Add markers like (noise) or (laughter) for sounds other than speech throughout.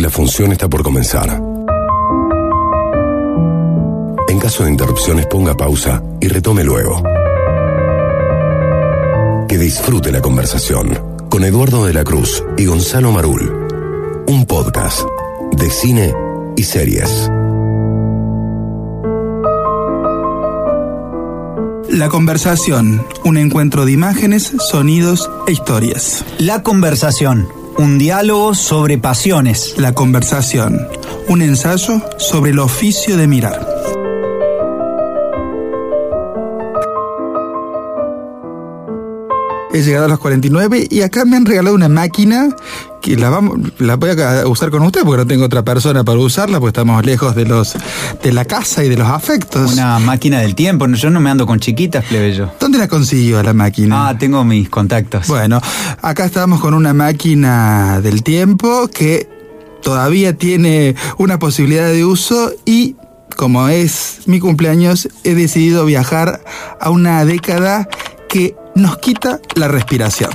La función está por comenzar. En caso de interrupciones ponga pausa y retome luego. Que disfrute la conversación con Eduardo de la Cruz y Gonzalo Marul. Un podcast de cine y series. La conversación, un encuentro de imágenes, sonidos e historias. La conversación, un diálogo sobre pasiones. La conversación, un ensayo sobre el oficio de mirar. He llegado a los 49 y acá me han regalado una máquina que la vamos la voy a usar con usted porque no tengo otra persona para usarla porque estamos lejos de los de la casa y de los afectos. Una máquina del tiempo, yo no me ando con chiquitas, plebeyo. ¿Dónde la consiguió la máquina? Ah, tengo mis contactos. Bueno, acá estamos con una máquina del tiempo que todavía tiene una posibilidad de uso y como es mi cumpleaños, he decidido viajar a una década que nos quita la respiración.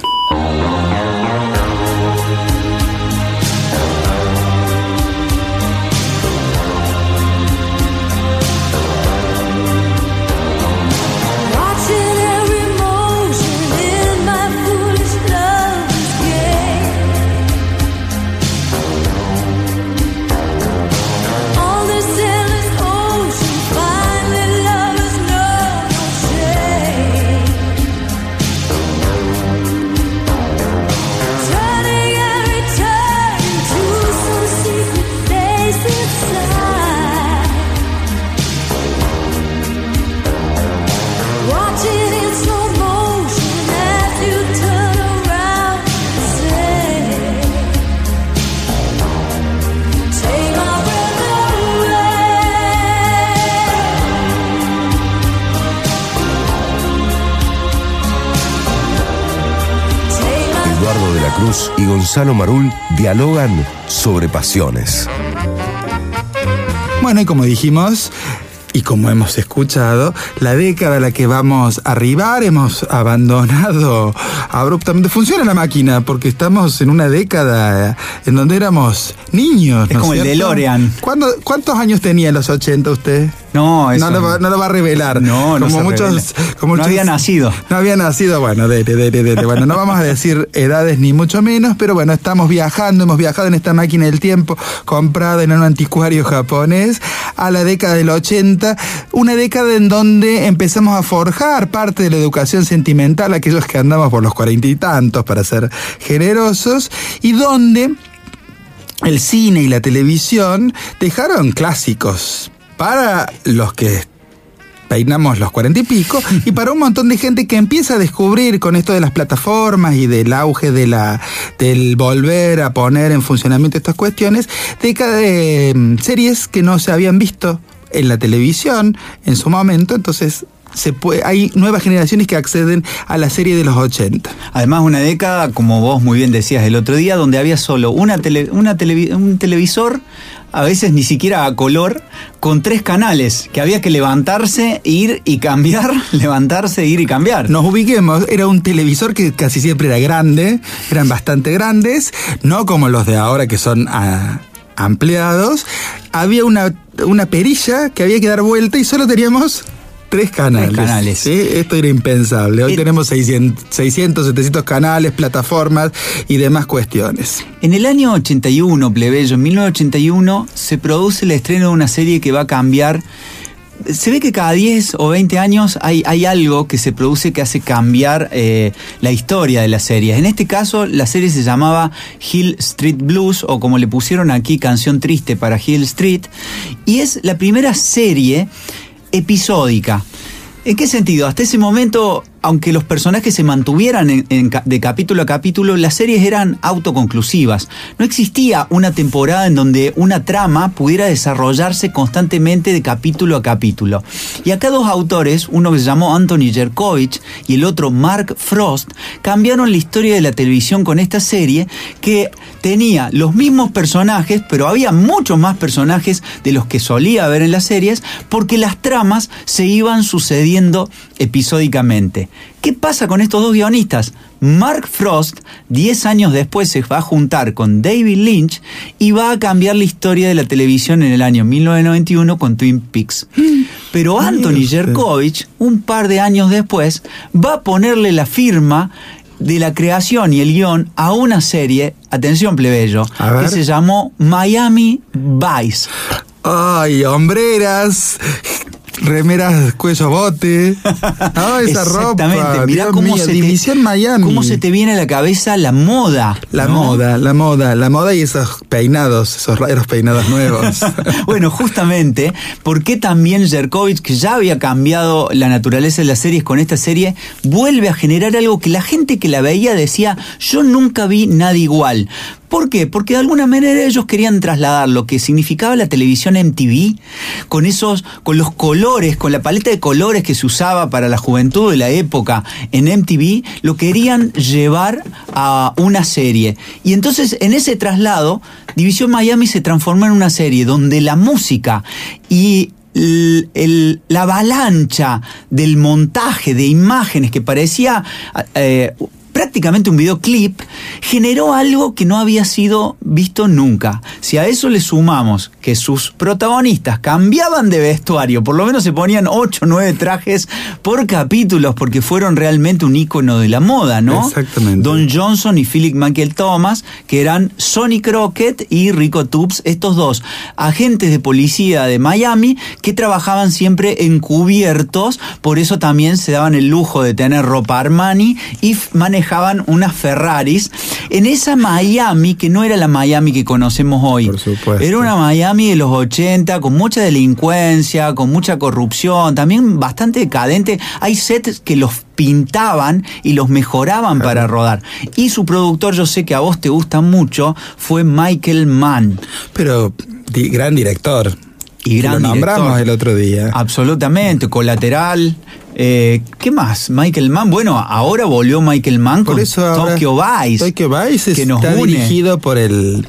Gonzalo Marul dialogan sobre pasiones. Bueno, y como dijimos, y como hemos escuchado, la década a la que vamos a arribar, hemos abandonado abruptamente. Funciona la máquina porque estamos en una década en donde éramos niños. Es como el DeLorean. ¿Cuántos años tenía en los 80 usted? No, eso no, lo, no lo va a revelar. No, no como muchos, como No había nacido. No había nacido, bueno, dele, dele, dele. Bueno, no vamos a decir edades ni mucho menos, pero bueno, estamos viajando, hemos viajado en esta máquina del tiempo comprada en un anticuario japonés a la década del 80, una década en donde empezamos a forjar parte de la educación sentimental, aquellos que andamos por los cuarenta y tantos, para ser generosos, y donde el cine y la televisión dejaron clásicos para los que peinamos los cuarenta y pico, y para un montón de gente que empieza a descubrir con esto de las plataformas y del auge de la, del volver a poner en funcionamiento estas cuestiones, de, de mm, series que no se habían visto en la televisión en su momento, entonces se puede, hay nuevas generaciones que acceden a la serie de los 80. Además, una década, como vos muy bien decías el otro día, donde había solo una una un televisor, a veces ni siquiera a color, con tres canales, que había que levantarse, ir y cambiar, (laughs) levantarse, ir y cambiar. Nos ubiquemos, era un televisor que casi siempre era grande, eran bastante grandes, no como los de ahora que son... Ah, ampliados, había una, una perilla que había que dar vuelta y solo teníamos Tres canales. canales. Esto era impensable. Hoy tenemos 600, 600, 700 canales, plataformas y demás cuestiones. En el año 81, plebeyo, en 1981, se produce el estreno de una serie que va a cambiar se ve que cada 10 o 20 años hay, hay algo que se produce que hace cambiar eh, la historia de la serie. En este caso, la serie se llamaba Hill Street Blues, o como le pusieron aquí, Canción Triste para Hill Street, y es la primera serie episódica. ¿En qué sentido? Hasta ese momento aunque los personajes se mantuvieran de capítulo a capítulo, las series eran autoconclusivas. No existía una temporada en donde una trama pudiera desarrollarse constantemente de capítulo a capítulo. Y acá dos autores, uno que se llamó Anthony Jerkovich y el otro Mark Frost, cambiaron la historia de la televisión con esta serie que tenía los mismos personajes, pero había muchos más personajes de los que solía haber en las series, porque las tramas se iban sucediendo episódicamente. ¿Qué pasa con estos dos guionistas? Mark Frost, 10 años después, se va a juntar con David Lynch y va a cambiar la historia de la televisión en el año 1991 con Twin Peaks. (gasps) Pero Anthony Yerkovich, un par de años después, va a ponerle la firma de la creación y el guion a una serie, atención plebeyo, que se llamó Miami Vice. Ay, hombreras, remeras cuello bote. Ay, (laughs) esa Exactamente, ropa. mirá Dios cómo se División te, Miami. cómo se te viene a la cabeza la moda. La ¿no? moda, la moda, la moda y esos peinados, esos raros peinados nuevos. (laughs) bueno, justamente, ¿por qué también Jerkovich, que ya había cambiado la naturaleza de las series con esta serie, vuelve a generar algo que la gente que la veía decía, yo nunca vi nada igual? ¿Por qué? Porque de alguna manera ellos querían trasladar lo que significaba la televisión MTV, con esos, con los colores, con la paleta de colores que se usaba para la juventud de la época en MTV, lo querían llevar a una serie. Y entonces en ese traslado, División Miami se transformó en una serie donde la música y la avalancha del montaje de imágenes que parecía eh, prácticamente un videoclip, generó algo que no había sido visto nunca. Si a eso le sumamos que sus protagonistas cambiaban de vestuario, por lo menos se ponían 8 o 9 trajes por capítulos, porque fueron realmente un ícono de la moda, ¿no? Exactamente. Don Johnson y Philip Michael Thomas, que eran Sonny Crockett y Rico Tubbs, estos dos agentes de policía de Miami que trabajaban siempre encubiertos, por eso también se daban el lujo de tener ropa Armani y f- manejaban unas Ferraris en esa Miami que no era la Miami que conocemos hoy. Por supuesto. Era una Miami de los 80 con mucha delincuencia, con mucha corrupción, también bastante decadente. Hay sets que los pintaban y los mejoraban para rodar. Y su productor, yo sé que a vos te gusta mucho, fue Michael Mann. Pero di- gran director. Y gran Lo nombramos director. el otro día. Absolutamente, colateral. Eh, ¿Qué más? Michael Mann. Bueno, ahora volvió Michael Mann Por con eso ahora- Tokyo Vice. Tokyo Vice que nos está une. dirigido por el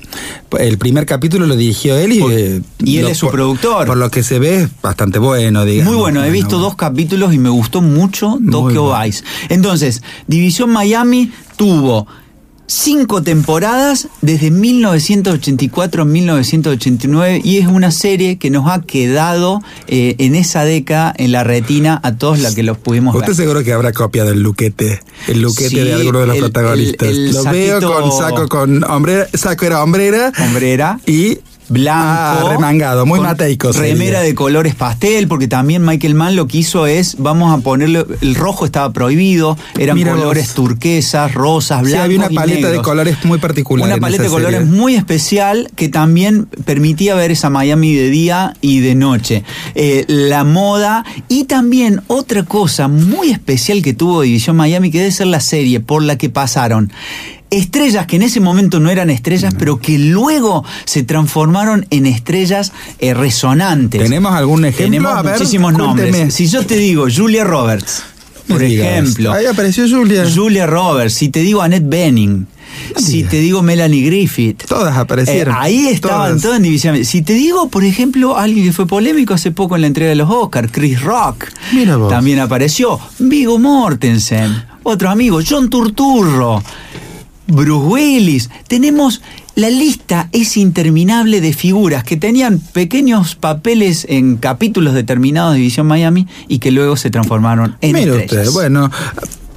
el primer capítulo lo dirigió él y Por- eh, y él lo- es su por- productor. Por lo que se ve es bastante bueno, digamos. Muy bueno, he visto dos capítulos y me gustó mucho Tokyo. Vice. Entonces, División Miami tuvo cinco temporadas desde 1984 a 1989 y es una serie que nos ha quedado eh, en esa década en la retina a todos los que los pudimos Usted ver. seguro que habrá copiado el luquete, el luquete Sí, de alguno de los el- protagonistas. el- el Lo veo con saco con hombrera, saco era hombrera Hombrera. y Blanco. Ah, remangado, muy mateico. Remera de colores pastel, porque también Michael Mann lo que hizo es, vamos a ponerle, el rojo estaba prohibido, eran Mira colores vos. turquesas, rosas, Sí, blancos. había una y paleta de colores muy particular. Una paleta de colores serie. muy especial que también permitía ver esa Miami de día y de noche. Eh, la moda y también otra cosa muy especial que tuvo División Miami, que debe ser la serie por la que pasaron. Estrellas que en ese momento no eran estrellas, pero que luego se transformaron en estrellas eh, resonantes. ¿Tenemos algún ejemplo? Tenemos ver, muchísimos cuénteme. nombres. Si yo te digo Julia Roberts, por ejemplo. Ahí apareció Julia. Julia Roberts, si te digo Annette Benning, si digas. te digo Melanie Griffith. Todas aparecieron. Eh, ahí estaban Todas. todas en división. Si te digo, por ejemplo, alguien que fue polémico hace poco en la entrega de los Oscars, Chris Rock. Mira vos. También apareció. Vigo Mortensen. Otro amigo, John Turturro. Bruce Willis. Tenemos. La lista es interminable de figuras que tenían pequeños papeles en capítulos determinados de División Miami y que luego se transformaron en Mire estrellas. usted, bueno.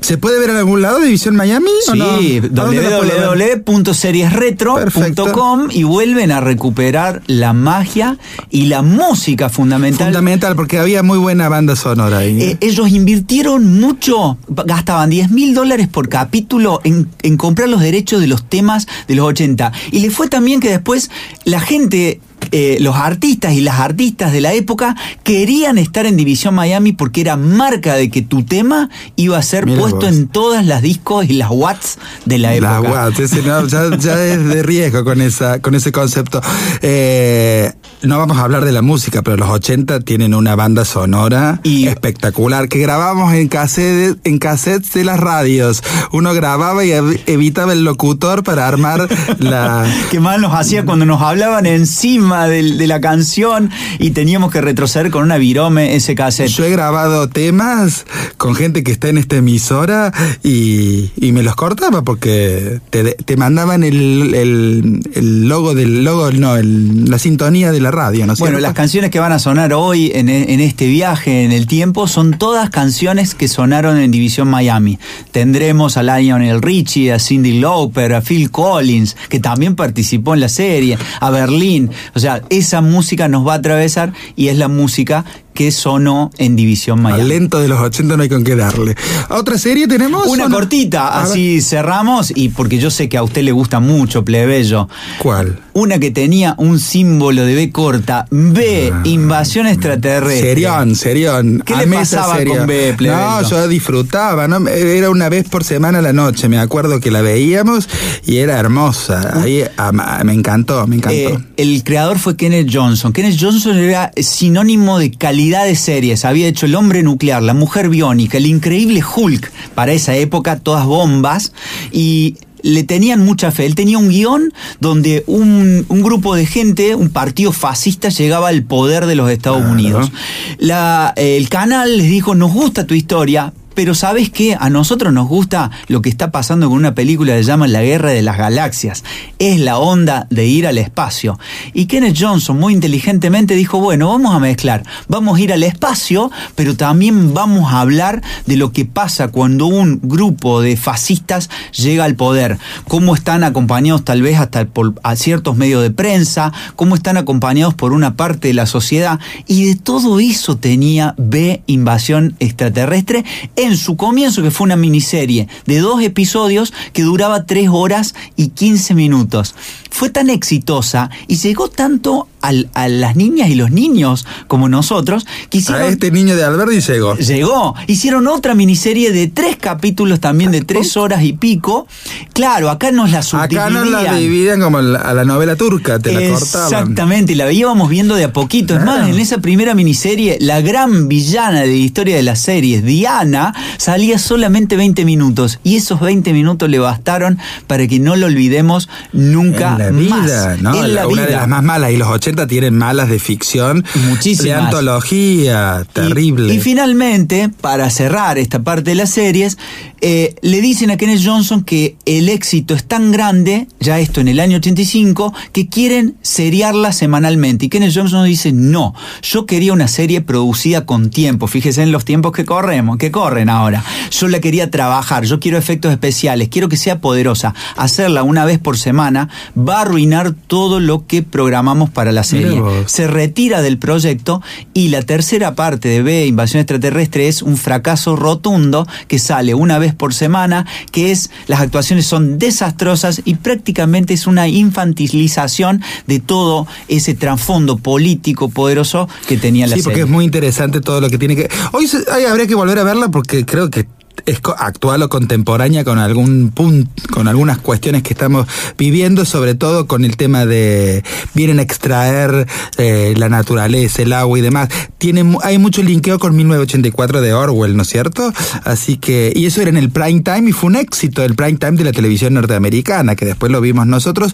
¿Se puede ver en algún lado División Miami? no? Sí, ¿A dónde la puedo ver? www.seriesretro.com y vuelven a recuperar la magia y la música fundamental. Fundamental, porque había muy buena banda sonora ahí. Eh, ellos invirtieron mucho, gastaban 10 mil dólares por capítulo en, en comprar los derechos de los temas de los 80. Y le fue también que después la gente, eh, los artistas y las artistas de la época querían estar en División Miami porque era marca de que tu tema iba a ser Mira puesto vos. en todas las discos y las watts de la época. La Watts, ese no, ya, ya (laughs) es de riesgo con esa con ese concepto. Eh, no vamos a hablar de la música, pero los 80 tienen una banda sonora Y- espectacular que grabamos en cassettes, en cassettes de las radios. Uno grababa y ev- evitaba el locutor para armar (laughs) la... Qué mal nos hacía cuando nos hablaban encima tema de, la canción y teníamos que retroceder con una virome ese cassette. Yo he grabado temas con gente que está en esta emisora y, y me los cortaba porque te, te mandaban el, el, el logo del logo, no, el- la sintonía de la radio, ¿no es Bueno, las canciones que van a sonar hoy en, e- en este viaje en el tiempo son todas canciones que sonaron en División Miami. Tendremos a Lionel Richie, a Cindy Lauper, a Phil Collins, que también participó en la serie, a Berlín. O sea, esa música nos va a atravesar y es la música que sonó en División Al Miami. lento de los 80 no hay con qué darle. ¿Otra serie tenemos? Una cortita, así cerramos, y porque yo sé que a usted le gusta mucho, plebeyo. ¿Cuál? Una que tenía un símbolo de B corta, B, invasión extraterrestre. Serión, serión. ¿Qué le pasaba serie. con B, plebeyo? No, yo disfrutaba, ¿no? Era una vez por semana a la noche, me acuerdo que la veíamos y era hermosa. Ahí ama- me encantó, me encantó. Eh, el creador fue Kenneth Johnson. Kenneth Johnson era sinónimo de calidad de series. Había hecho El hombre nuclear, La mujer biónica, El increíble Hulk, para esa época todas bombas, y le tenían mucha fe. Él tenía un guion donde un, un grupo de gente, un partido fascista, llegaba al poder de los Estados Claro. Unidos. La- el canal les dijo, nos gusta tu historia, pero ¿sabes qué? A nosotros nos gusta lo que está pasando con una película que se llama La Guerra de las Galaxias. Es la onda de ir al espacio. Y Kenneth Johnson muy inteligentemente dijo, bueno, vamos a mezclar. Vamos a ir al espacio, pero también vamos a hablar de lo que pasa cuando un grupo de fascistas llega al poder. Cómo están acompañados tal vez hasta por ciertos medios de prensa, cómo están acompañados por una parte de la sociedad. Y de todo eso tenía B, Invasión Extraterrestre, en su comienzo, que fue una miniserie de dos episodios que duraba tres horas y 15 minutos. Fue tan exitosa y llegó tanto al- a las niñas y los niños como nosotros que a este niño de Alberti llegó. Llegó. Hicieron otra miniserie de tres capítulos también de tres (laughs) horas y pico. Claro, acá nos la subdividían. Acá no la dividían como a la novela turca, te la cortaban. Exactamente, y la íbamos viendo de a poquito. Es más, en esa primera miniserie, la gran villana de la historia de las series, Diana, salía solamente 20 minutos. Y esos 20 minutos le bastaron para que no lo olvidemos nunca la más. vida, ¿no? En la una de las más malas. Y los 80 tienen malas de ficción. Muchísimas. De antología, terrible. Y, y finalmente, para cerrar esta parte de las series, eh, le dicen a Kenneth Johnson que el éxito es tan grande, ya esto en el año 85, que quieren seriarla semanalmente. Y Kenneth Johnson dice, no, yo quería una serie producida con tiempo. Fíjese en los tiempos que corremos, que corren ahora. Yo la quería trabajar, yo quiero efectos especiales, quiero que sea poderosa. Hacerla una vez por semana va a arruinar todo lo que programamos para la serie. Se retira del proyecto y la tercera parte de B, Invasión Extraterrestre, es un fracaso rotundo que sale una vez por semana, que es, las actuaciones son desastrosas y prácticamente es una infantilización de todo ese trasfondo político poderoso que tenía la Sí, porque serie. es muy interesante todo lo que tiene que. Hoy se- ay, habría que volver a verla porque creo que es actual o contemporánea con algún punto, con algunas cuestiones que estamos viviendo, sobre todo con el tema de vienen a extraer eh, la naturaleza, el agua y demás. Tiene, hay mucho linkeo con 1984 de Orwell, ¿no es cierto? Así que, y eso era en el prime time y fue un éxito el prime time de la televisión norteamericana, que después lo vimos nosotros.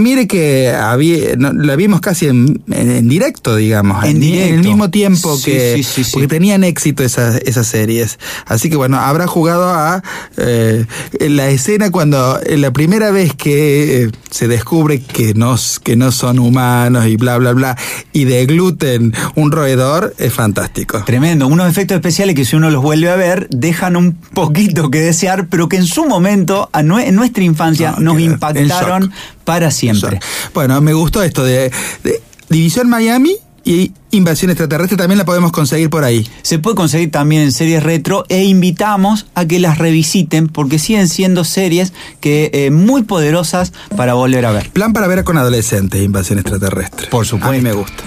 Mire que había, no, la vimos casi en, en- en directo, digamos, En en, directo. el mismo tiempo Sí, que sí, sí, sí. porque tenían éxito esas, esas series. Así que bueno, habrá jugado a eh, la escena cuando en la primera vez que eh, se descubre que no, que no son humanos y bla bla bla y de gluten un roedor es fantástico. Tremendo, unos efectos especiales que si uno los vuelve a ver dejan un poquito que desear, pero que en su momento, a nue- en nuestra infancia, No, nos impactaron. Para siempre. Bueno, me gustó esto de, de División Miami y Invasión Extraterrestre también la podemos conseguir por ahí. Se puede conseguir también en series retro e invitamos a que las revisiten porque siguen siendo series que eh, muy poderosas para volver a ver. Plan para ver con adolescentes, Invasión Extraterrestre. Por supuesto. A mí me gusta.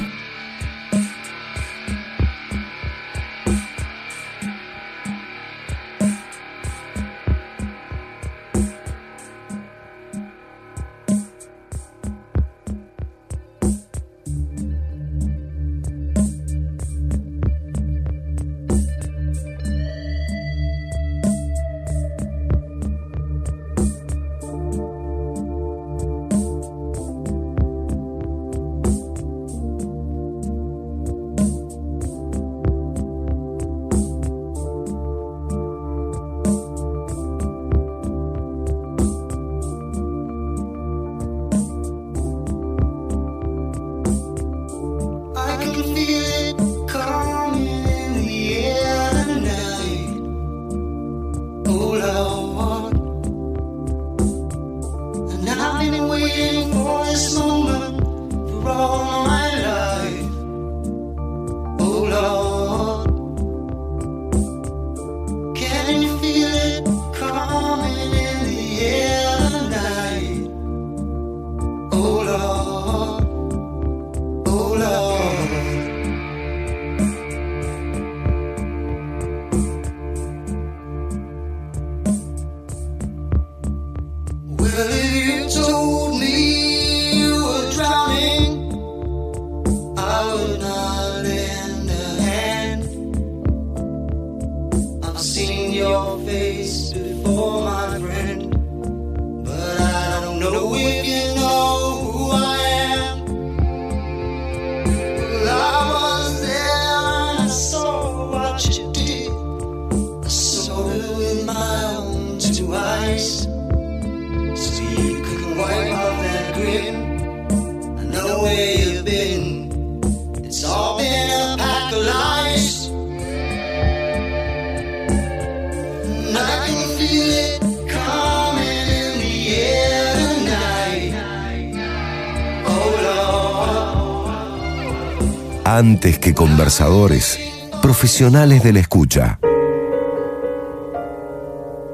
Que conversadores, profesionales de la escucha.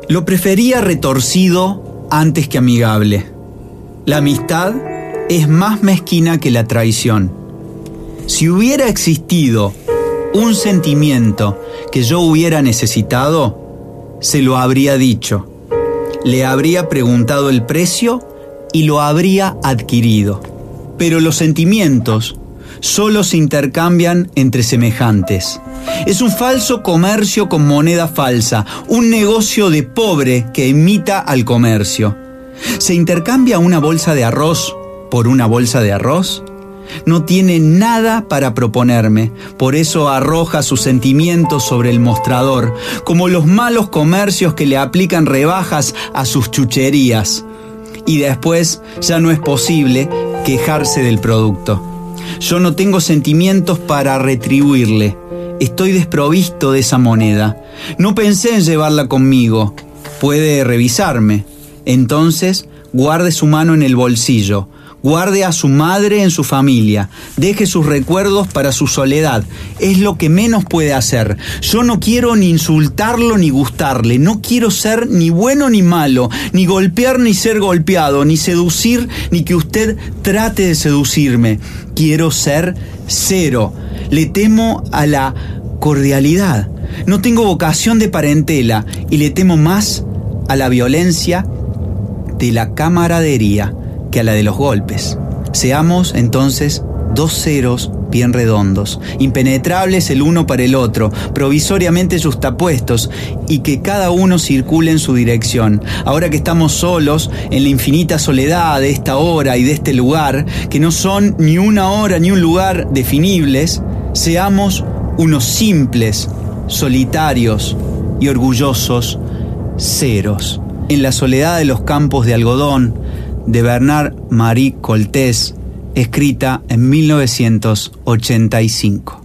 Lo prefería retorcido antes que amigable. La amistad es más mezquina que la traición. Si hubiera existido un sentimiento que yo hubiera necesitado, se lo habría dicho. Le habría preguntado el precio y lo habría adquirido. Pero los sentimientos solo se intercambian entre semejantes. Es un falso comercio con moneda falsa, un negocio de pobre que imita al comercio. ¿Se intercambia una bolsa de arroz por una bolsa de arroz? No tiene nada para proponerme, por eso arroja sus sentimientos sobre el mostrador, como los malos comercios que le aplican rebajas a sus chucherías. Y después ya no es posible quejarse del producto. Yo no tengo sentimientos para retribuirle. Estoy desprovisto de esa moneda. No pensé en llevarla conmigo. Puede revisarme. Entonces, guarde su mano en el bolsillo. Guarde a su madre en su familia. Deje sus recuerdos para su soledad. Es lo que menos puede hacer. Yo no quiero ni insultarlo ni gustarle. No quiero ser ni bueno ni malo. Ni golpear ni ser golpeado. Ni seducir ni que usted trate de seducirme. Quiero ser cero. Le temo a la cordialidad. No tengo vocación de parentela y le temo más a la violencia de la camaradería que a la de los golpes. Seamos entonces dos ceros bien redondos, impenetrables el uno para el otro, provisoriamente justapuestos, y que cada uno circule en su dirección. Ahora que estamos solos, en la infinita soledad de esta hora y de este lugar, que no son ni una hora ni un lugar definibles, seamos unos simples, solitarios y orgullosos ceros. En la soledad de los campos de algodón, de Bernard Marie Coltés, escrita en 1985.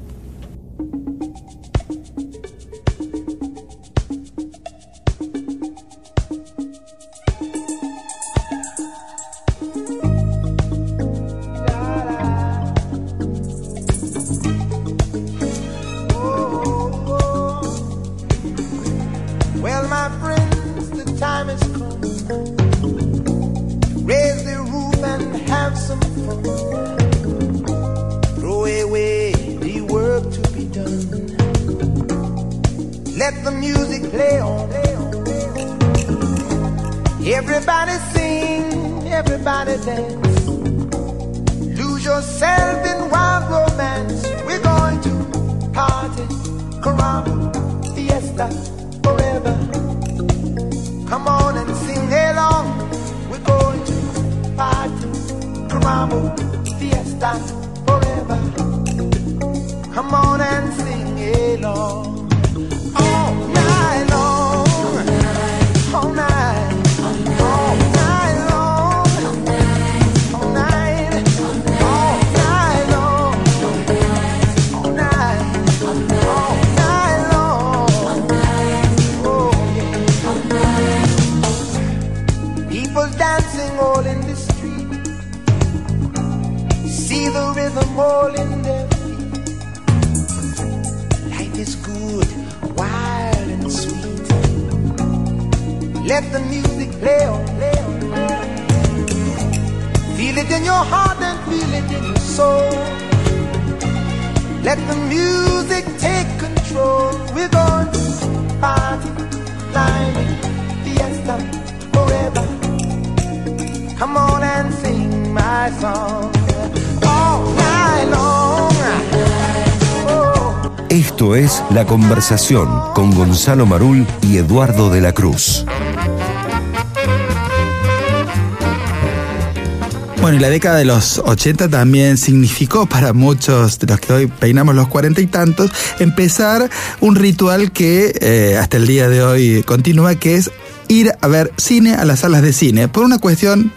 La Conversación con Gonzalo Marul y Eduardo de la Cruz. Bueno, y la década de los 80 también significó para muchos de los que hoy peinamos los cuarenta y tantos empezar un ritual que eh, hasta el día de hoy continúa, que es ir a ver cine a las salas de cine, por una cuestión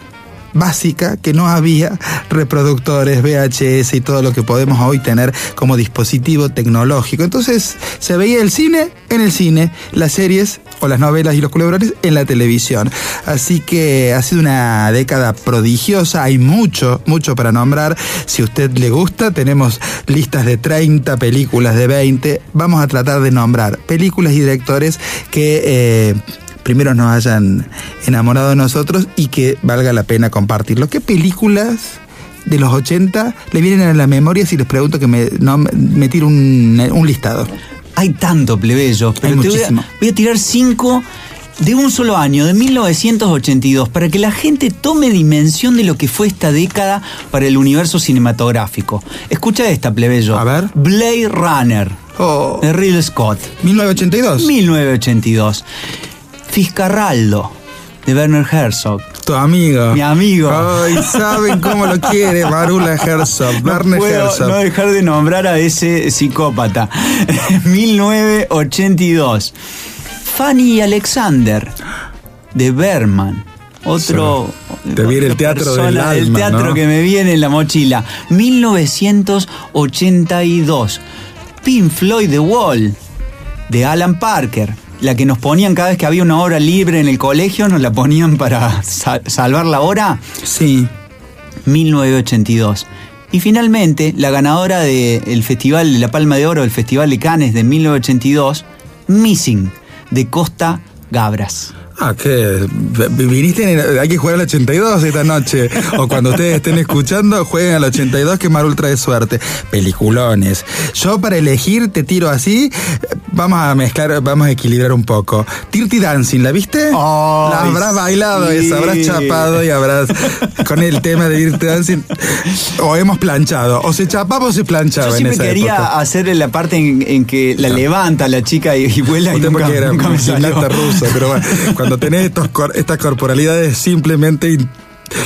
básica que no había reproductores, VHS y todo lo que podemos hoy tener como dispositivo tecnológico. Entonces se veía el cine en el cine, las series o las novelas y los culebrones en la televisión. Así que ha sido una década prodigiosa, hay mucho, mucho para nombrar. Si a usted le gusta, tenemos listas de 30 películas de 20. Vamos a tratar de nombrar películas y directores que... Eh, primero nos hayan enamorado de nosotros y que valga la pena compartirlo. ¿Qué películas de los 80 le vienen a la memoria si les pregunto que me, no, me tire un, un listado? Hay tanto, plebeyo, pero Hay te voy a, muchísimo. voy a tirar cinco de un solo año, de 1982, para que la gente tome dimensión de lo que fue esta década para el universo cinematográfico. Escucha esta, plebeyo. A ver. Blade Runner, Oh, de Ridley Scott, 1982. 1982. Fiscarraldo, de Werner Herzog. Tu amigo. Mi amigo. Ay, saben cómo lo quiere Marula Herzog, No Werner puedo Herzog. no dejar de nombrar a ese psicópata. (laughs) 1982. Fanny Alexander, de Berman. Otro. Te viene el teatro del El alma, teatro ¿no? que me viene en la mochila. 1982. Pink Floyd The Wall, de Alan Parker. La que nos ponían cada vez que había una hora libre en el colegio, nos la ponían para sa- salvar la hora. Sí. 1982. Y finalmente, la ganadora del Festival de la Palma de Oro, del Festival de Cannes de 1982, Missing, de Costa Gabras. Ah, ¿qué? Viniste en- hay que jugar al 82 esta noche. O cuando ustedes estén escuchando, jueguen al 82 que Marul trae suerte. Peliculones. Yo para elegir te tiro así. Vamos a mezclar, vamos a equilibrar un poco. Dirty Dancing, ¿la viste? La habrás bailado sí. esa, habrás chapado y habrás con el tema de Dirty Dancing. O hemos planchado. O se chapaba o se planchaba Yo en siempre esa quería época. hacer la parte en, en que la levanta la chica y, y vuela y nunca, era nunca me salió. pero bueno, cuando tenés estos cor- estas corporalidades simplemente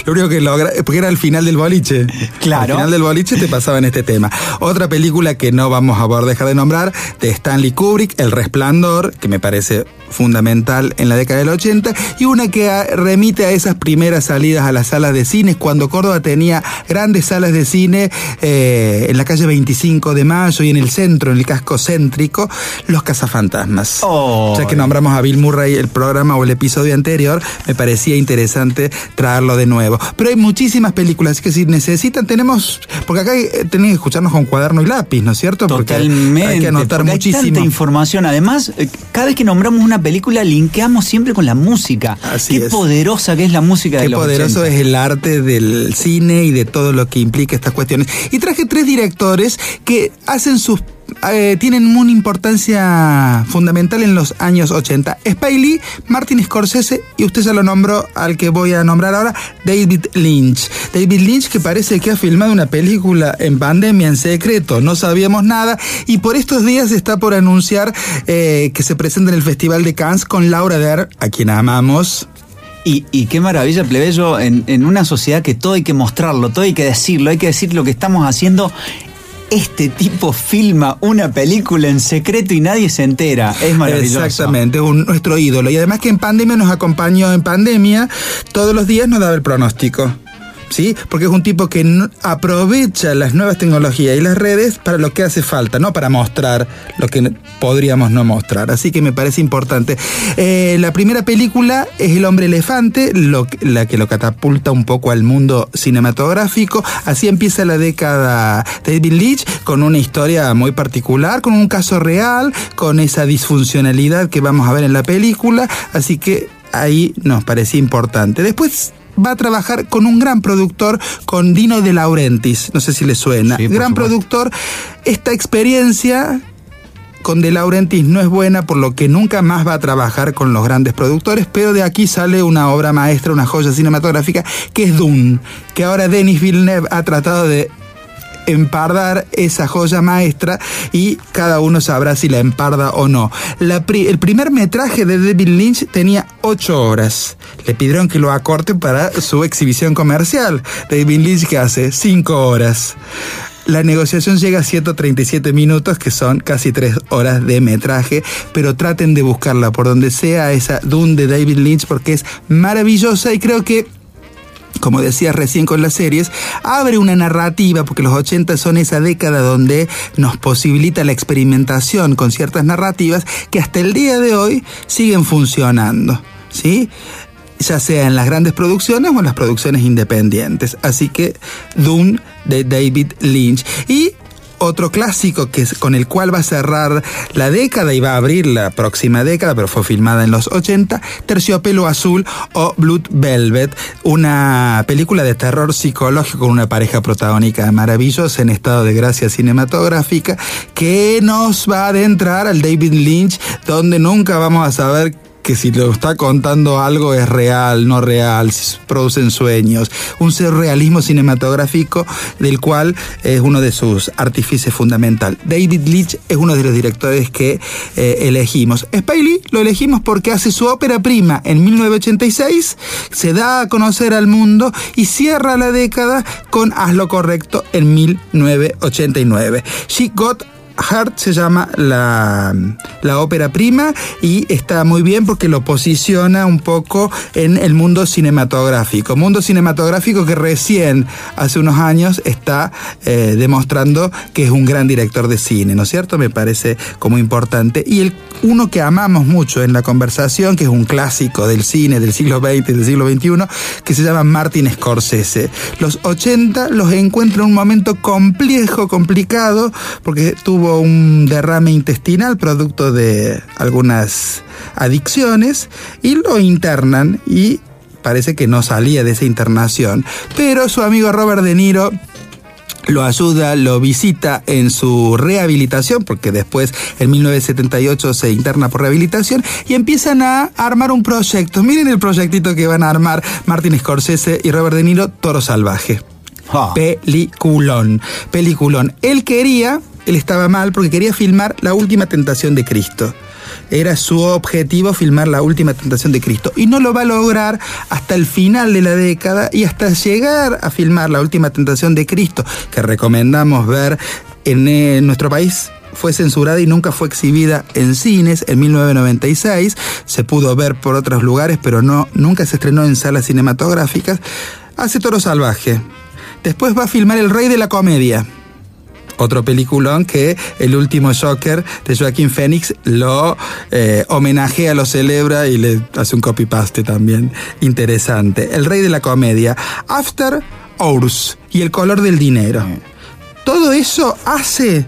lo único que logra, porque era el final del boliche. Claro. Al final del boliche te pasaba en este tema. Otra película que no vamos a poder dejar de nombrar, de Stanley Kubrick, El Resplandor, que me parece fundamental en la década del 80, y una que remite a esas primeras salidas a las salas de cine, cuando Córdoba tenía grandes salas de cine eh, en la calle 25 de Mayo y en el centro, en el casco céntrico, Los Cazafantasmas. Oh. Ya que nombramos a Bill Murray el programa o el episodio anterior, me parecía interesante traerlo de nuevo. Pero hay muchísimas películas que si necesitan tenemos, porque acá eh, tienen que escucharnos con cuaderno y lápiz, ¿no es cierto? Porque Totalmente. hay que anotar porque hay muchísimo. tanta información. Además, eh, cada vez que nombramos una película, linkeamos siempre con la música. Así Qué es. poderosa que es la música de Qué los poderoso 80. es el arte del cine y de todo lo que implica estas cuestiones. Y traje tres directores que hacen sus eh, tienen una importancia fundamental en los años 80. Spike Lee, Martin Scorsese y usted ya lo nombró al que voy a nombrar ahora, David Lynch. David Lynch que parece que ha filmado una película en pandemia en secreto, no sabíamos nada y por estos días está por anunciar eh, que se presenta en el Festival de Cannes con Laura Dern, a quien amamos, Y, qué maravilla, plebeyo, en una sociedad que todo hay que mostrarlo, todo hay que decirlo, hay que decir lo que estamos haciendo. Este tipo filma una película en secreto y nadie se entera. Es maravilloso. Exactamente, un, nuestro ídolo. Y además que en pandemia nos acompañó en pandemia, todos los días nos daba el pronóstico. ¿Sí? Porque es un tipo que aprovecha las nuevas tecnologías y las redes para lo que hace falta, no para mostrar lo que podríamos no mostrar. Así que me parece importante. Eh, la primera película es El hombre elefante, lo la que lo catapulta un poco al mundo cinematográfico. Así empieza la década de David Leitch con una historia muy particular, con un caso real, con esa disfuncionalidad que vamos a ver en la película. Así que ahí nos parecía importante. Después va a trabajar con un gran productor, con Dino De Laurentiis, no sé si le suena. Sí, gran productor. Esta experiencia con De Laurentiis no es buena, por lo que nunca más va a trabajar con los grandes productores, pero de aquí sale una obra maestra, una joya cinematográfica, que es Dune, que ahora Denis Villeneuve ha tratado de empardar esa joya maestra y cada uno sabrá si la emparda o no. El primer metraje de David Lynch tenía ocho horas. Le pidieron que lo acorte para su exhibición comercial. David Lynch que hace cinco horas. La negociación llega a 137 minutos, que son casi tres horas de metraje, pero traten de buscarla por donde sea esa Dune de David Lynch porque es maravillosa y creo que como decía recién con las series, abre una narrativa, porque los 80 son esa década donde nos posibilita la experimentación con ciertas narrativas que hasta el día de hoy siguen funcionando. ¿Sí? ya sea en las grandes producciones o en las producciones independientes. Así que Dune de David Lynch. Y otro clásico que es, con el cual va a cerrar la década y va a abrir la próxima década, pero fue filmada en los 80, Terciopelo Azul o Blood Velvet, una película de terror psicológico con una pareja protagónica maravillosa en estado de gracia cinematográfica que nos va a adentrar al David Lynch, donde nunca vamos a saber que si lo está contando algo es real, no real, si producen sueños. Un surrealismo cinematográfico del cual es uno de sus artífices fundamental. David Leitch es uno de los directores que eh, elegimos. Spiley lo elegimos porque hace su ópera prima en 1986, se da a conocer al mundo y cierra la década con Haz lo correcto en 1989. She Got Heart se llama la, la, ópera prima y está muy bien porque lo posiciona un poco en el mundo cinematográfico. Mundo cinematográfico que recién, hace unos años, está eh, demostrando que es un gran director de cine, ¿no es cierto? Me parece como importante. Y el, uno que amamos mucho en la conversación, que es un clásico del cine del siglo XX, del siglo XXI, que se llama Martin Scorsese. Los 80 los encuentra en un momento complejo, complicado, porque tuvo un derrame intestinal producto de algunas adicciones y lo internan y parece que no salía de esa internación. Pero su amigo Robert De Niro lo ayuda, lo visita en su rehabilitación, porque después en 1978 se interna por rehabilitación y empiezan a armar un proyecto. Miren el proyectito que van a armar Martin Scorsese y Robert De Niro, Toro Salvaje. Ah. Peliculón, peliculón. Él quería él estaba mal porque quería filmar la última tentación de Cristo. Era su objetivo filmar la última tentación de Cristo. Y no lo va a lograr hasta el final de la década y hasta llegar a filmar la última tentación de Cristo, que recomendamos ver en, eh, nuestro país fue censurada y nunca fue exhibida en cines en 1996. Se pudo ver por otros lugares, pero no, nunca se estrenó en salas cinematográficas. Hace Toro Salvaje. Después va a filmar El Rey de la Comedia otro peliculón que el último Joker de Joaquín Phoenix lo eh, homenajea, lo celebra y le hace un copy-paste también interesante. El rey de la comedia, After Hours y el color del dinero. Todo eso hace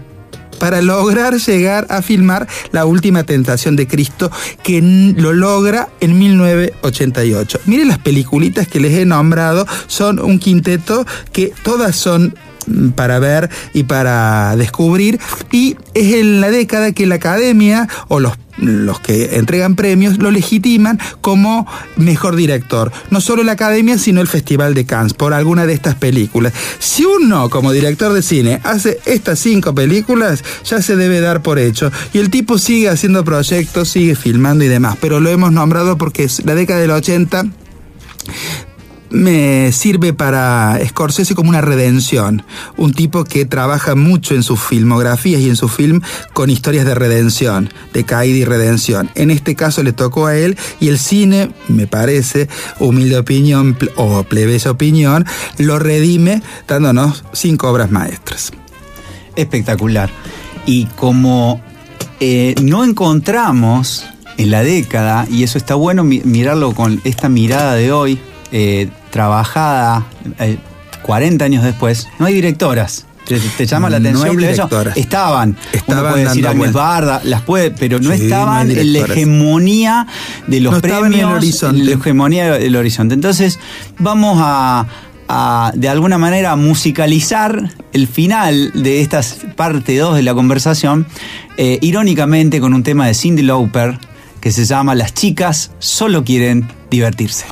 para lograr llegar a filmar La Última Tentación de Cristo, que lo logra en 1988. Miren las peliculitas que les he nombrado, son un quinteto que todas son para ver y para descubrir. Y es en la década que la academia o los los que entregan premios lo legitiman como mejor director. No solo la academia, sino el Festival de Cannes por alguna de estas películas. Si uno, como director de cine, hace estas cinco películas, ya se debe dar por hecho. Y el tipo sigue haciendo proyectos, sigue filmando y demás. Pero lo hemos nombrado porque es la década del 80 me sirve para Scorsese como una redención. Un tipo que trabaja mucho en sus filmografías y en su film con historias de redención, de caída y redención. En este caso le tocó a él y el cine, me parece, humilde opinión o plebeya opinión, lo redime dándonos cinco obras maestras. Espectacular. Y como eh, no encontramos en la década, y eso está bueno mirarlo con esta mirada de hoy, eh, trabajada 40 eh, años después, no hay directoras. ¿Te, llama la atención? estaban. Estaban. puede decir Agnes Barda, las puede, pero no estaban en la hegemonía de los premios. En el horizonte. la hegemonía del horizonte. Entonces, vamos a, de alguna manera musicalizar el final de esta parte 2 de la conversación, eh, irónicamente con un tema de Cindy Lauper que se llama Las chicas solo quieren divertirse.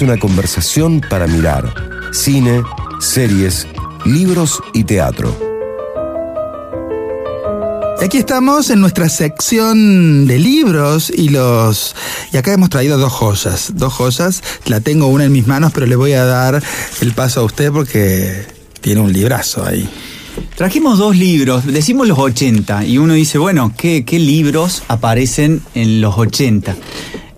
Es una conversación para mirar cine, series, libros y teatro. Aquí estamos en nuestra sección de libros y los y acá hemos traído dos joyas, dos joyas. La tengo una en mis manos, pero le voy a dar el paso a usted porque tiene un librazo ahí. Trajimos dos libros, decimos los 80, y uno dice, bueno, ¿qué, qué libros aparecen en los 80?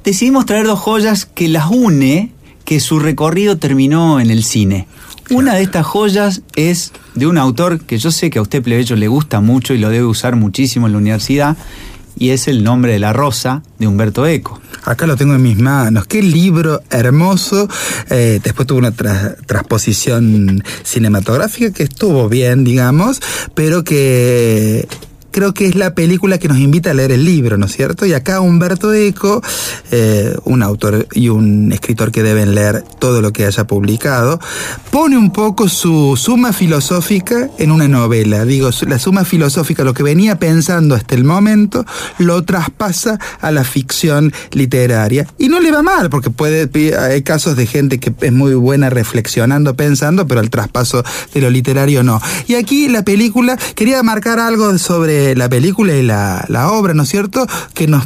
Decidimos traer dos joyas que las une, que su recorrido terminó en el cine. Una de estas joyas es de un autor que yo sé que a usted, plebeyo, le gusta mucho y lo debe usar muchísimo en la universidad, y es El nombre de la rosa de Humberto Eco. Acá lo tengo en mis manos. Qué libro hermoso. Eh, después tuvo una tra- transposición cinematográfica que estuvo bien, digamos, pero que creo que es la película que nos invita a leer el libro, ¿no es cierto? Y acá Humberto Eco, eh, un autor y un escritor que deben leer todo lo que haya publicado, pone un poco su suma filosófica en una novela. Digo, la suma filosófica, lo que venía pensando hasta el momento, lo traspasa a la ficción literaria. Y no le va mal, porque puede, hay casos de gente que es muy buena reflexionando, pensando, pero el traspaso de lo literario no. Y aquí la película, quería marcar algo sobre la película y la, la obra, ¿no es cierto? Que nos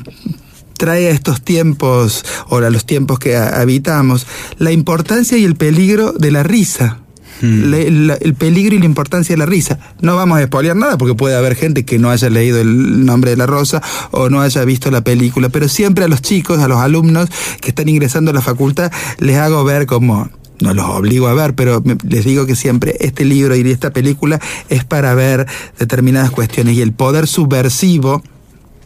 trae a estos tiempos, o a los tiempos que ha- habitamos, la importancia y el peligro de la risa. Le- la- el peligro y la importancia de la risa. No vamos a espolear nada porque puede haber gente que no haya leído el nombre de la rosa o no haya visto la película, pero siempre a los chicos, a los alumnos que están ingresando a la facultad, les hago ver como no los obligo a ver, pero les digo que siempre este libro y esta película es para ver determinadas cuestiones y el poder subversivo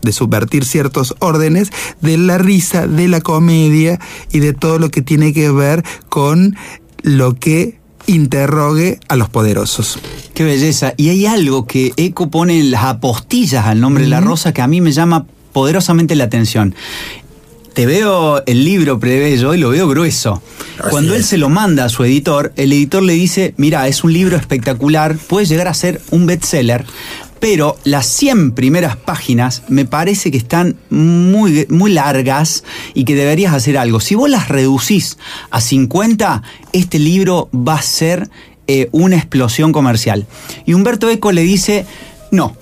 de subvertir ciertos órdenes de la risa, de la comedia y de todo lo que tiene que ver con lo que interrogue a los poderosos. Qué belleza. Y hay algo que Eco pone en las apostillas al nombre de la rosa que a mí me llama poderosamente la atención. Te veo el libro plebeyo y lo veo grueso. Así Cuando él es. se lo manda a su editor, el editor le dice, mira, es un libro espectacular, puede llegar a ser un bestseller, pero las 100 primeras páginas me parece que están muy, muy largas y que deberías hacer algo. Si vos las reducís a 50, este libro va a ser eh, una explosión comercial. Y Humberto Eco le dice, no,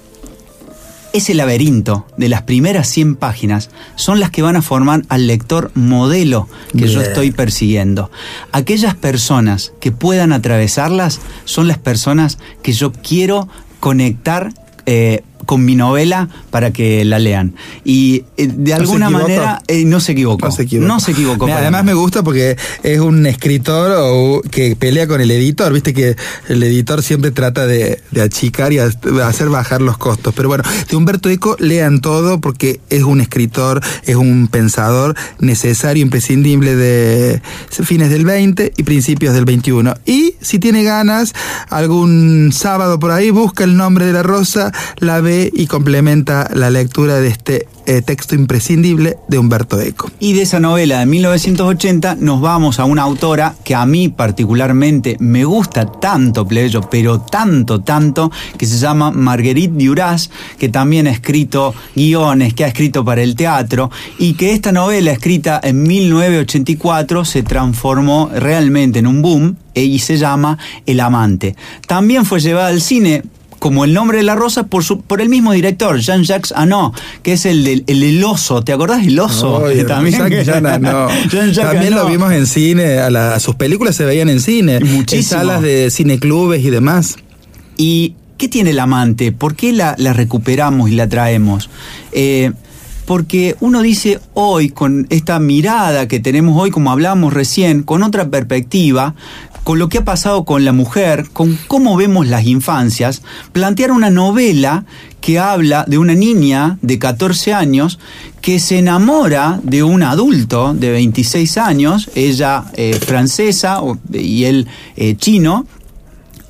ese laberinto de las primeras 100 páginas son las que van a formar al lector modelo que yo estoy persiguiendo. Aquellas personas que puedan atravesarlas son las personas que yo quiero conectar eh, con mi novela para que la lean. Y eh, de alguna manera eh, no se equivocó. No se equivocó. No se equivocó Mira, Además nada. me gusta porque es un escritor o- que pelea con el editor. Viste que el editor siempre trata de, de achicar y a- hacer bajar los costos. Pero bueno, de Humberto Eco lean todo porque es un escritor, es un pensador necesario, imprescindible de fines del 20 y principios del 21. Y si tiene ganas, algún sábado por ahí, busca el nombre de la rosa, la ve y complementa la lectura de este eh, texto imprescindible de Humberto Eco. Y de esa novela de 1980 nos vamos a una autora que a mí particularmente me gusta tanto, plebeyo, pero tanto, tanto, que se llama Marguerite Duras, que también ha escrito guiones, que ha escrito para el teatro, y que esta novela escrita en 1984 se transformó realmente en un boom eh, y se llama El amante. También fue llevada al cine como el nombre de la rosa por, su, por el mismo director, Jean-Jacques Annaud, que es el del el, oso. ¿Te acordás del oso? No. (laughs) Jean-Jacques También lo vimos en cine, a, la- a sus películas se veían en cine, en Muchísimo. salas de cineclubes y demás. ¿Y qué tiene el amante? ¿Por qué la, la recuperamos y la traemos? Eh, porque uno dice hoy, con esta mirada que tenemos hoy, como hablábamos recién, con otra perspectiva, con lo que ha pasado con la mujer, con cómo vemos las infancias, plantear una novela que habla de una niña de 14 años que se enamora de un adulto de 26 años, ella eh, francesa y él eh, chino,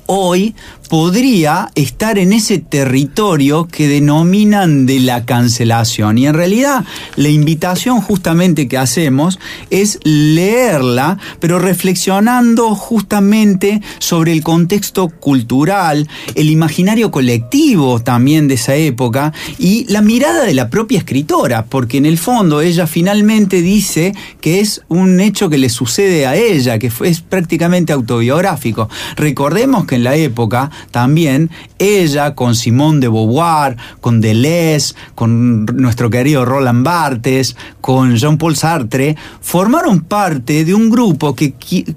hoy podría estar en ese territorio que denominan de la cancelación. Y en realidad la invitación justamente que hacemos es leerla, pero reflexionando justamente sobre el contexto cultural, el imaginario colectivo también de esa época y la mirada de la propia escritora, porque en el fondo ella finalmente dice que es un hecho que le sucede a ella, que es prácticamente autobiográfico. Recordemos que en la época también ella con Simón de Beauvoir, con Deleuze, con nuestro querido Roland Barthes, con Jean-Paul Sartre, formaron parte de un grupo que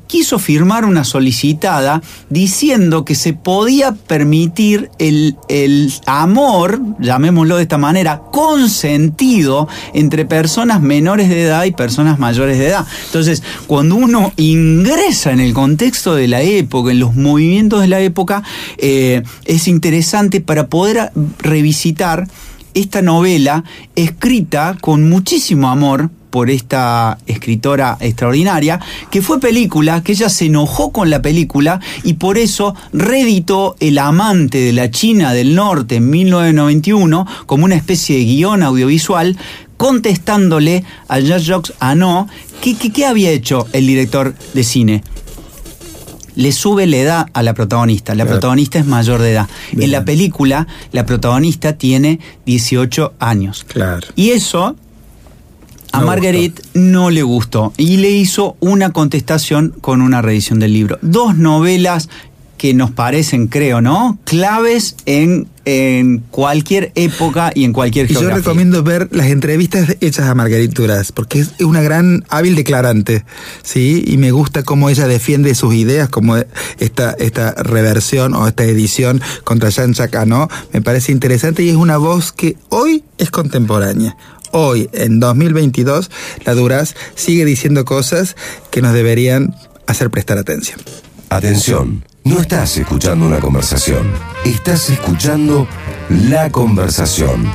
quiso firmar una solicitada diciendo que se podía permitir el, el amor, llamémoslo de esta manera, consentido entre personas menores de edad y personas mayores de edad. Entonces, cuando uno ingresa en el contexto de la época, en los movimientos de la época, eh, es interesante para poder revisitar esta novela escrita con muchísimo amor por esta escritora extraordinaria, que fue película, que ella se enojó con la película y por eso reeditó El amante de la China del Norte en 1991 como una especie de guion audiovisual contestándole a Jacques Ano ¿qué, qué había hecho el director de cine le sube la edad a la protagonista. La protagonista es mayor de edad. En la película, la protagonista tiene 18 años. Claro. Y eso a Marguerite no le gustó y le hizo una contestación con una reedición del libro. Dos novelas que nos parecen, creo, ¿no? Claves en, en cualquier época y en cualquier y Yo recomiendo ver las entrevistas hechas a Marguerite Duras, porque es una gran hábil declarante, ¿sí? Y me gusta cómo ella defiende sus ideas, como esta, esta reversión o esta edición contra Jean Jacques me parece interesante y es una voz que hoy es contemporánea hoy, en 2022, la Duras sigue diciendo cosas que nos deberían hacer prestar atención. Atención. No estás escuchando una conversación, estás escuchando la conversación.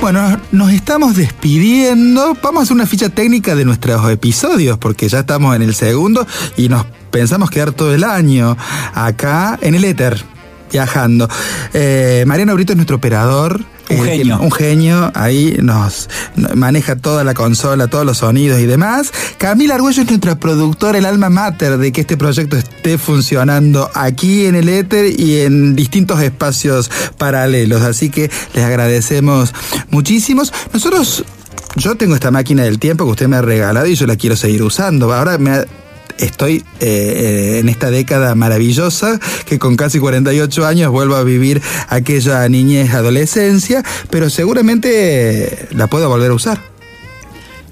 Bueno, nos estamos despidiendo. Vamos a hacer una ficha técnica de nuestros episodios, porque ya estamos en el segundo y nos pensamos quedar todo el año acá en el éter, viajando. Eh, Mariano Brito es nuestro operador. Un genio. Un genio, ahí nos maneja toda la consola, todos los sonidos y demás. Camila Arguello es nuestra productora, el alma mater de que este proyecto esté funcionando aquí en el éter y en distintos espacios paralelos. Así que les agradecemos muchísimos. Nosotros yo tengo esta máquina del tiempo que usted me ha regalado y yo la quiero seguir usando. Ahora me estoy eh, eh, en esta década maravillosa que con casi 48 años vuelvo a vivir aquella niñez, adolescencia, pero seguramente la puedo volver a usar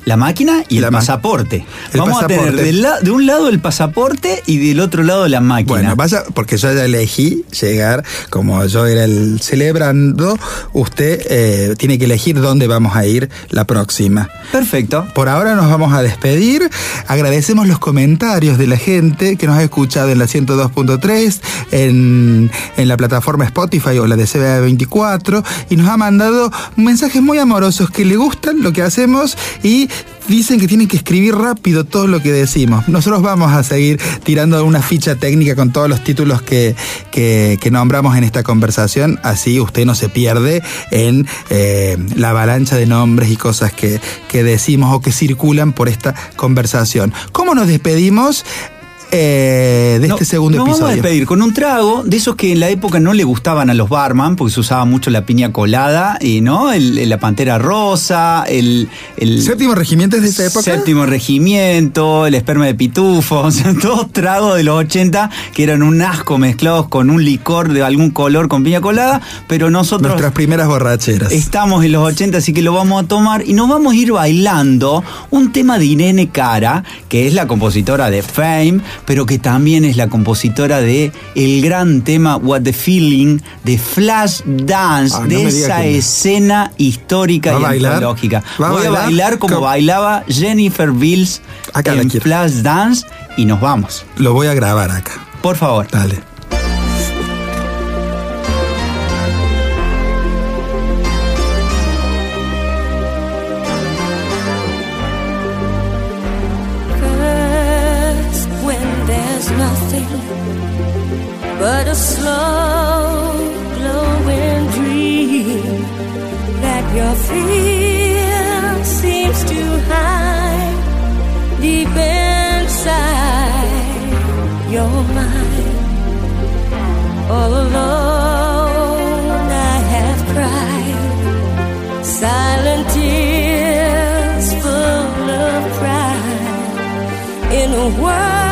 la máquina y el pasaporte. Vamos a tener de, un lado el pasaporte y del otro lado la máquina. Bueno, vaya, porque yo ya elegí llegar, como yo era el celebrando, usted eh, tiene que elegir dónde vamos a ir la próxima. Perfecto. Por ahora nos vamos a despedir. Agradecemos los comentarios de la gente que nos ha escuchado en la 102.3, en, en la plataforma Spotify o la de CBA24 y nos ha mandado mensajes muy amorosos que le gustan lo que hacemos y dicen que tienen que escribir rápido todo lo que decimos. Nosotros vamos a seguir tirando una ficha técnica con todos los títulos que, que, nombramos en esta conversación, así usted no se pierde en eh, la avalancha de nombres y cosas que, que decimos o que circulan por esta conversación. ¿Cómo nos despedimos? Eh, de este segundo episodio. Vamos a despedir con un trago de esos que en la época no le gustaban a los barman, porque se usaba mucho la piña colada, y ¿no? la pantera rosa, el, el. ¿Séptimo regimiento es de esa época? Séptimo regimiento, el esperma de pitufo, (laughs) o sea, todos tragos de los 80 que eran un asco mezclados con un licor de algún color con piña colada, pero nosotros. Nuestras primeras borracheras. Estamos en los 80, así que lo vamos a tomar y nos vamos a ir bailando un tema de Irene Cara, que es la compositora de Fame pero que también es la compositora de el gran tema What the Feeling de Flash Dance, ah, de esa escena histórica y antológica. Voy a bailar como bailaba Jennifer Bills en Flash Dance y nos vamos. Lo voy a grabar acá. Por favor. Dale. Your mind. All alone, I have cried silent tears full of pride in a world